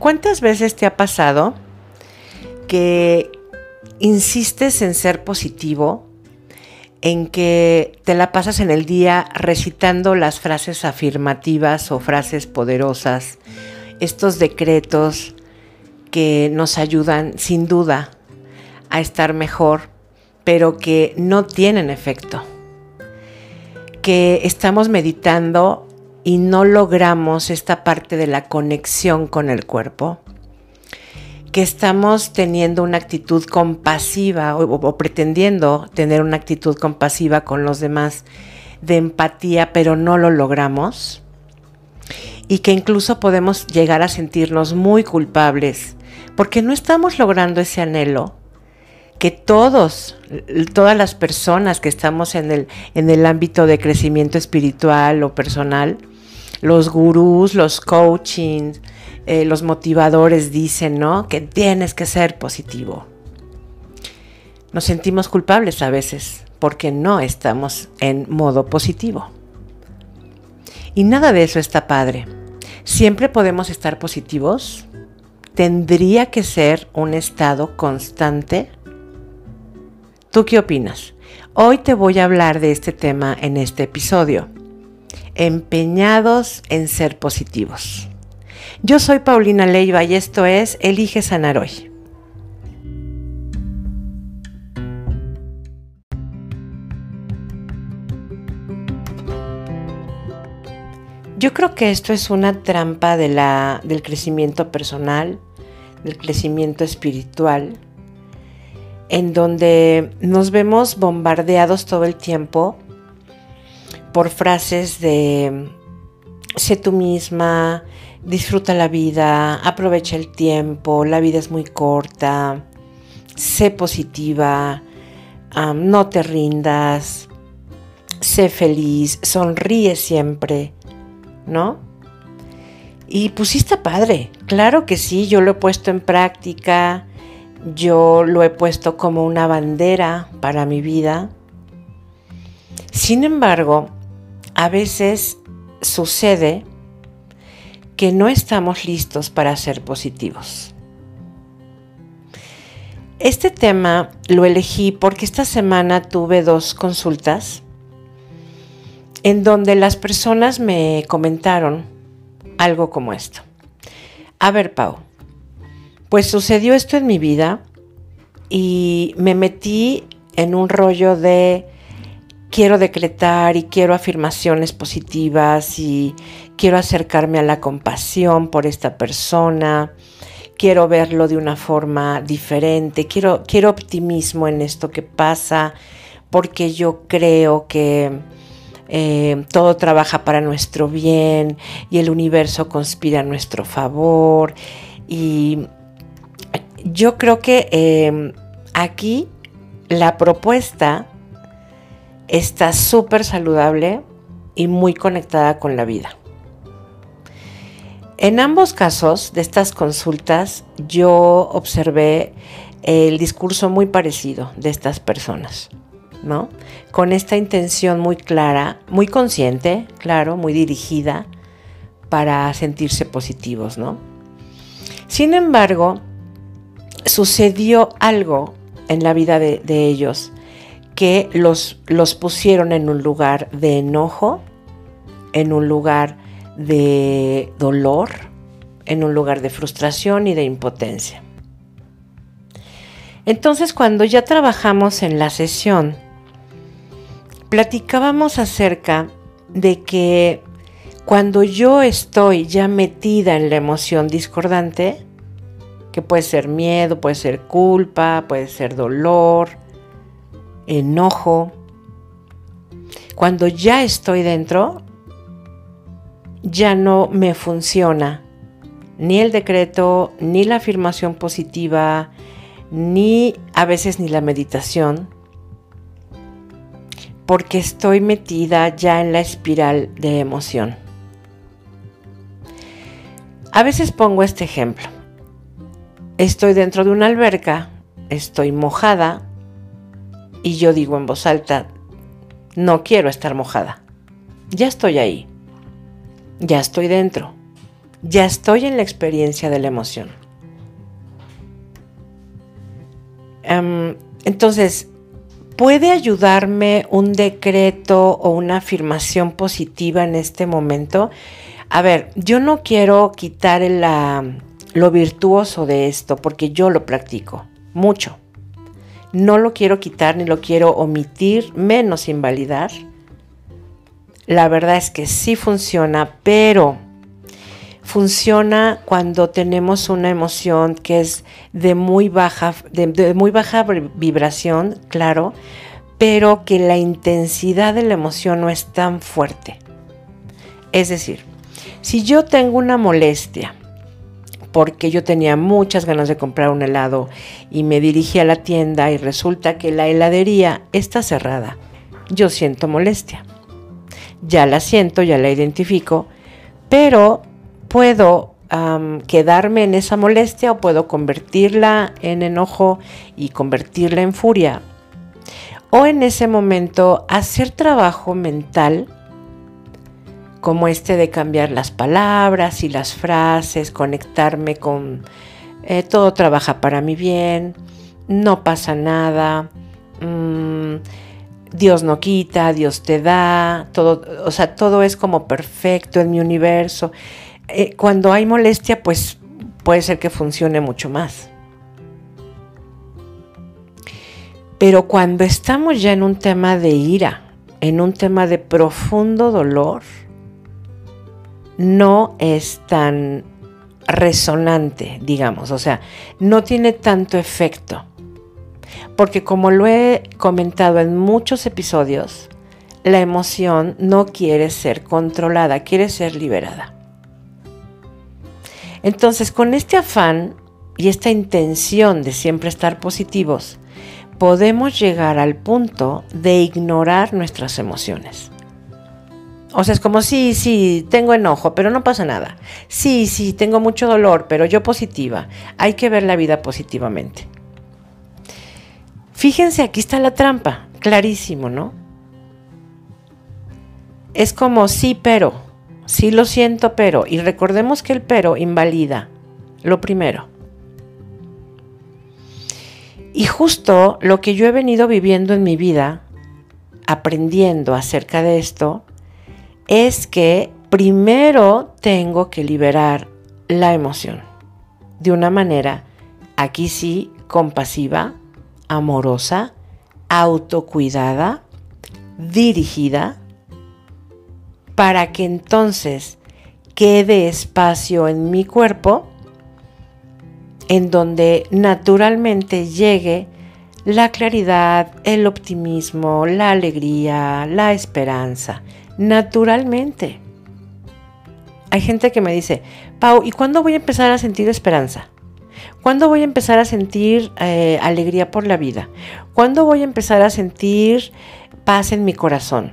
¿Cuántas veces te ha pasado que insistes en ser positivo, en que te la pasas en el día recitando las frases afirmativas o frases poderosas, estos decretos que nos ayudan sin duda a estar mejor, pero que no tienen efecto? Que estamos meditando y no logramos esta parte de la conexión con el cuerpo, que estamos teniendo una actitud compasiva o, pretendiendo tener una actitud compasiva con los demás de empatía, pero no lo logramos, y que incluso podemos llegar a sentirnos muy culpables porque no estamos logrando ese anhelo que todos, todas las personas que estamos en el, en el ámbito de crecimiento espiritual o personal, los gurús, los coaching, eh, los motivadores dicen, ¿no? Que tienes que ser positivo. Nos sentimos culpables a veces porque no estamos en modo positivo. Y nada de eso está padre. Siempre podemos estar positivos. Tendría que ser un estado constante. ¿Tú qué opinas? Hoy te voy a hablar de este tema en este episodio empeñados en ser positivos. Yo soy Paulina Leiva y esto es Elige Sanar Hoy. Yo creo que esto es una trampa de la, del crecimiento personal, del crecimiento espiritual, en donde nos vemos bombardeados todo el tiempo por frases de sé tú misma, disfruta la vida, aprovecha el tiempo, la vida es muy corta, sé positiva, no te rindas, sé feliz, sonríe siempre, ¿no? Y pusiste padre, claro que sí, yo lo he puesto en práctica, yo lo he puesto como una bandera para mi vida. Sin embargo, a veces sucede que no estamos listos para ser positivos. Este tema lo elegí porque esta semana tuve dos consultas en donde las personas me comentaron algo como esto. A ver, Pau, pues sucedió esto en mi vida y me metí en un rollo de quiero decretar y quiero afirmaciones positivas y quiero acercarme a la compasión por esta persona, quiero verlo de una forma diferente, quiero, quiero optimismo en esto que pasa, porque yo creo que eh, todo trabaja para nuestro bien y el universo conspira a nuestro favor. Y yo creo que eh, aquí la propuesta está súper saludable y muy conectada con la vida. En ambos casos de estas consultas yo observé el discurso muy parecido de estas personas, ¿no? Con esta intención muy clara, muy consciente, claro, muy dirigida para sentirse positivos, ¿no? Sin embargo, sucedió algo en la vida de, de ellos que los, los pusieron en un lugar de enojo, en un lugar de dolor, en un lugar de frustración y de impotencia. Entonces cuando ya trabajamos en la sesión, platicábamos acerca de que cuando yo estoy ya metida en la emoción discordante, que puede ser miedo, puede ser culpa, puede ser dolor, enojo. Cuando ya estoy dentro, ya no me funciona ni el decreto, ni la afirmación positiva, ni a veces ni la meditación, porque estoy metida ya en la espiral de emoción. A veces pongo este ejemplo. Estoy dentro de una alberca, estoy mojada, y yo digo en voz alta, no quiero estar mojada. Ya estoy ahí. Ya estoy dentro. ya estoy en la experiencia de la emoción. Em, entonces, ¿puede ayudarme un decreto o una afirmación positiva en este momento? A ver, yo no quiero quitar lo virtuoso de esto porque yo lo practico mucho. No lo quiero quitar ni lo quiero omitir, menos invalidar. La verdad es que sí funciona, pero funciona cuando tenemos una emoción que es de muy baja, de, muy baja vibración, claro, pero que la intensidad de la emoción no es tan fuerte. Es decir, si yo tengo una molestia, porque yo tenía muchas ganas de comprar un helado y me dirigí a la tienda y resulta que la heladería está cerrada, yo siento molestia. Ya la siento, ya la identifico, pero puedo quedarme en esa molestia o puedo convertirla en enojo y convertirla en furia. O en ese momento hacer trabajo mental como este de cambiar las palabras y las frases, conectarme con eh, todo trabaja para mi bien, no pasa nada, mm, Dios no quita, Dios te da, todo, o sea, todo es como perfecto en mi universo. Eh, cuando hay molestia, pues puede ser que funcione mucho más. Pero cuando estamos ya en un tema de ira, en un tema de profundo dolor, no es tan resonante, digamos, o sea, no tiene tanto efecto. Porque como lo he comentado en muchos episodios, la emoción no quiere ser controlada, quiere ser liberada. Entonces, con este afán y esta intención de siempre estar positivos, podemos llegar al punto de ignorar nuestras emociones. O sea, es como, sí, sí, tengo enojo, pero no pasa nada. Sí, sí, tengo mucho dolor, pero yo positiva. Hay que ver la vida positivamente. Fíjense, aquí está la trampa, clarísimo, ¿no? Es como, sí, pero. Sí lo siento, pero. Y recordemos que el pero invalida lo primero. Y justo lo que yo he venido viviendo en mi vida, aprendiendo acerca de esto, es que primero tengo que liberar la emoción de una manera, aquí sí, compasiva, amorosa, autocuidada, dirigida, para que entonces quede espacio en mi cuerpo en donde naturalmente llegue la claridad, el optimismo, la alegría, la esperanza, naturalmente. Hay gente que me dice, Pau, ¿y cuándo voy a empezar a sentir esperanza? ¿Cuándo voy a empezar a sentir eh, alegría por la vida? ¿Cuándo voy a empezar a sentir paz en mi corazón?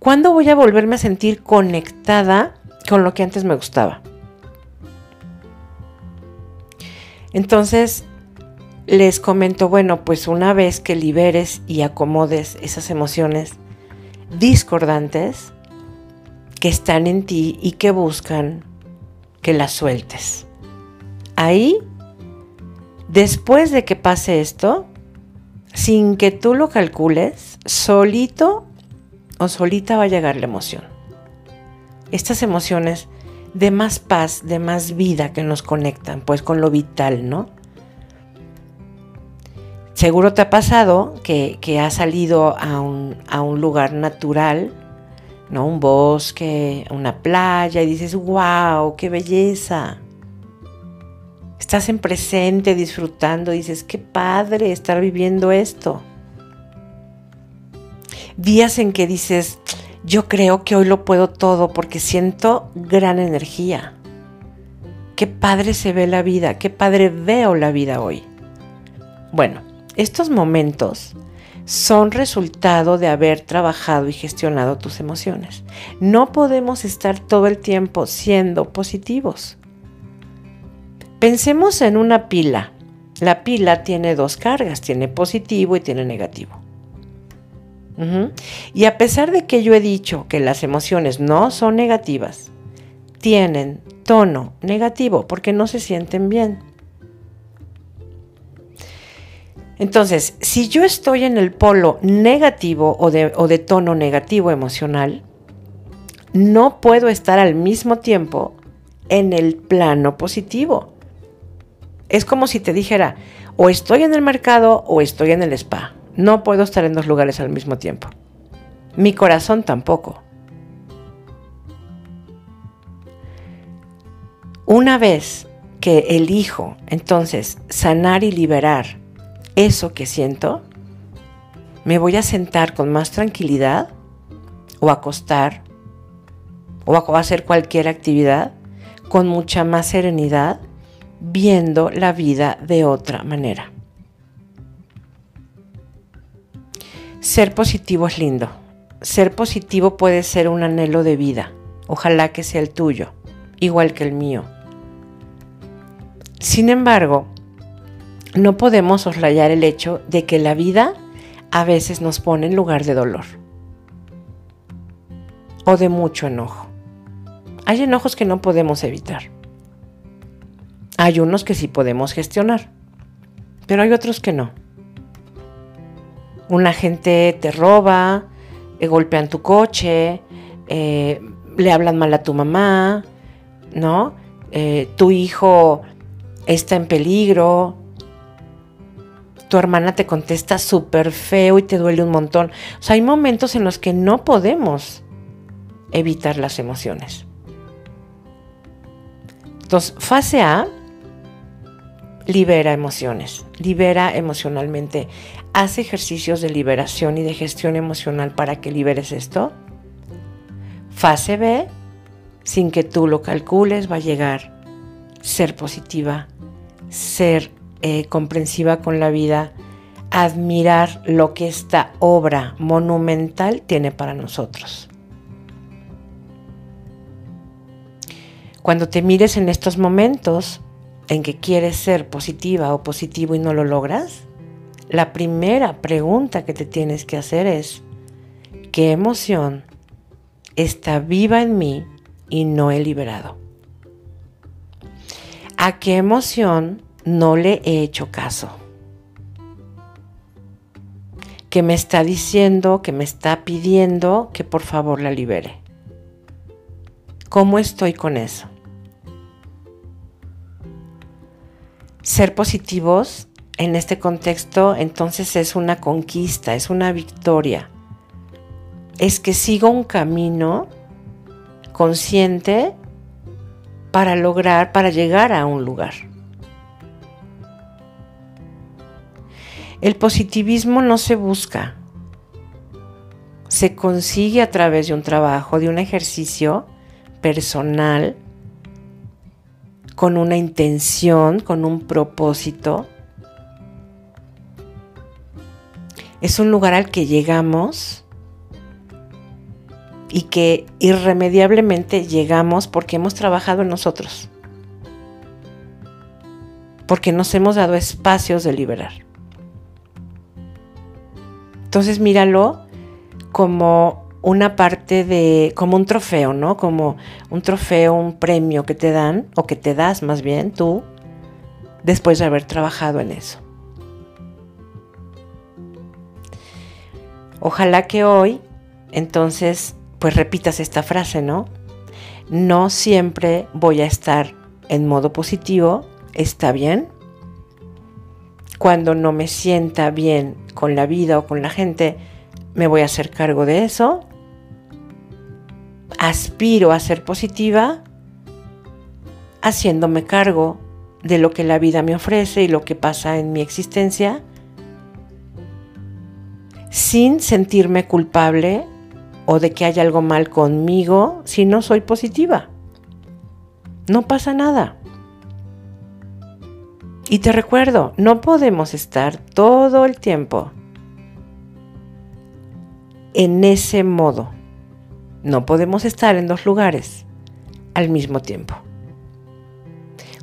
¿Cuándo voy a volverme a sentir conectada con lo que antes me gustaba? Entonces, les comento, bueno, pues una vez que liberes y acomodes esas emociones discordantes que están en ti y que buscan que las sueltes. Ahí, después de que pase esto, sin que tú lo calcules, solito o solita va a llegar la emoción. Estas emociones de más paz, de más vida que nos conectan, pues con lo vital, ¿no? Seguro te ha pasado que, has salido a un, a un, lugar natural, ¿no? Un bosque, una playa y dices, wow, qué belleza. Estás en presente disfrutando, dices, qué padre estar viviendo esto días en que dices, yo creo que hoy lo puedo todo porque siento gran energía. Qué padre se ve la vida, qué padre veo la vida hoy. Bueno, estos momentos son resultado de haber trabajado y gestionado tus emociones. No podemos estar todo el tiempo siendo positivos. Pensemos en una pila. La pila tiene dos cargas, tiene positivo y tiene negativo. Y a pesar de que yo he dicho que las emociones no son negativas, tienen tono negativo porque no se sienten bien. Entonces, si yo estoy en el polo negativo o de, tono negativo emocional, no puedo estar al mismo tiempo en el plano positivo. Es como si te dijera, o estoy en el mercado o estoy en el spa. No puedo estar en dos lugares al mismo tiempo. Mi corazón tampoco. Una vez que elijo entonces sanar y liberar eso que siento, me voy a sentar con más tranquilidad o acostar o a hacer cualquier actividad con mucha más serenidad, viendo la vida de otra manera. Ser positivo es lindo. Ser positivo puede ser un anhelo de vida. Ojalá que sea el tuyo, igual que el mío. Sin embargo, no podemos soslayar el hecho de que la vida a veces nos pone en lugar de dolor o de mucho enojo. Hay enojos que no podemos evitar. Hay unos que sí podemos gestionar, pero hay otros que no. Una gente te roba, eh, golpean tu coche, eh, le hablan mal a tu mamá, ¿no? Eh, tu hijo está en peligro, tu hermana te contesta súper feo y te duele un montón. O sea, hay momentos en los que no podemos evitar las emociones. Entonces, fase A, libera emociones, libera emocionalmente. Haz ejercicios de liberación y de gestión emocional para que liberes esto. Fase B, sin que tú lo calcules, va a llegar ser positiva, ser eh, comprensiva con la vida, admirar lo que esta obra monumental tiene para nosotros. Cuando te mires en estos momentos en que quieres ser positiva o positivo y no lo logras, la primera pregunta que te tienes que hacer es, ¿qué emoción está viva en mí y no he liberado? ¿A qué emoción no le he hecho caso. Que me está diciendo, que me está pidiendo que por favor la libere. ¿Cómo estoy con eso? Ser positivos en este contexto entonces es una conquista, es una victoria. Es que sigo un camino consciente para lograr, para llegar a un lugar. El positivismo no se busca, se consigue a través de un trabajo, de un ejercicio personal, con una intención, con un propósito. Es un lugar al que llegamos y que irremediablemente llegamos porque hemos trabajado en nosotros, porque nos hemos dado espacios de liberar. Entonces míralo como una parte de, como un trofeo, ¿no? Como un trofeo, un premio que te dan, o que te das más bien tú, después de haber trabajado en eso. Ojalá que hoy, entonces, pues repitas esta frase, ¿no? No siempre voy a estar en modo positivo, está bien, cuando no me sienta bien con la vida o con la gente, me voy a hacer cargo de eso. Aspiro a ser positiva haciéndome cargo de lo que la vida me ofrece y lo que pasa en mi existencia, sin sentirme culpable o de que haya algo mal conmigo si no soy positiva. No pasa nada. Y te recuerdo, no podemos estar todo el tiempo en ese modo. No podemos estar en dos lugares al mismo tiempo.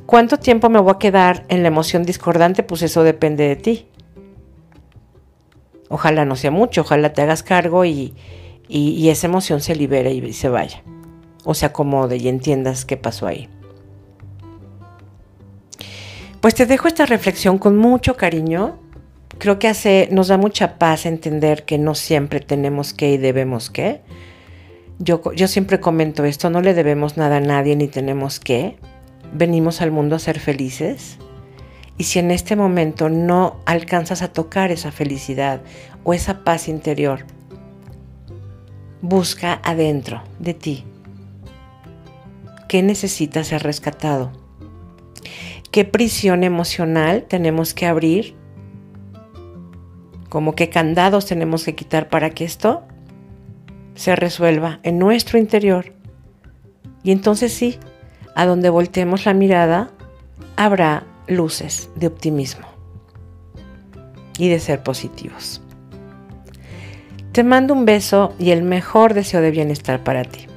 ¿Cuánto tiempo me voy a quedar en la emoción discordante? Pues eso depende de ti. Ojalá no sea mucho, ojalá te hagas cargo y, esa emoción se libere y se vaya. o se acomode y entiendas qué pasó ahí. Pues te dejo esta reflexión con mucho cariño. Creo que hace, nos da mucha paz entender que no siempre tenemos que y debemos que. Yo, yo siempre comento esto, no le debemos nada a nadie ni tenemos que. Venimos al mundo a ser felices. Y si en este momento no alcanzas a tocar esa felicidad o esa paz interior, busca adentro de ti. ¿Qué necesita ser rescatado? ¿Qué prisión emocional tenemos que abrir? ¿Como qué candados tenemos que quitar para que esto se resuelva en nuestro interior? Y entonces sí, a donde volteemos la mirada, habrá luces de optimismo y de ser positivos. Te mando un beso y el mejor deseo de bienestar para ti.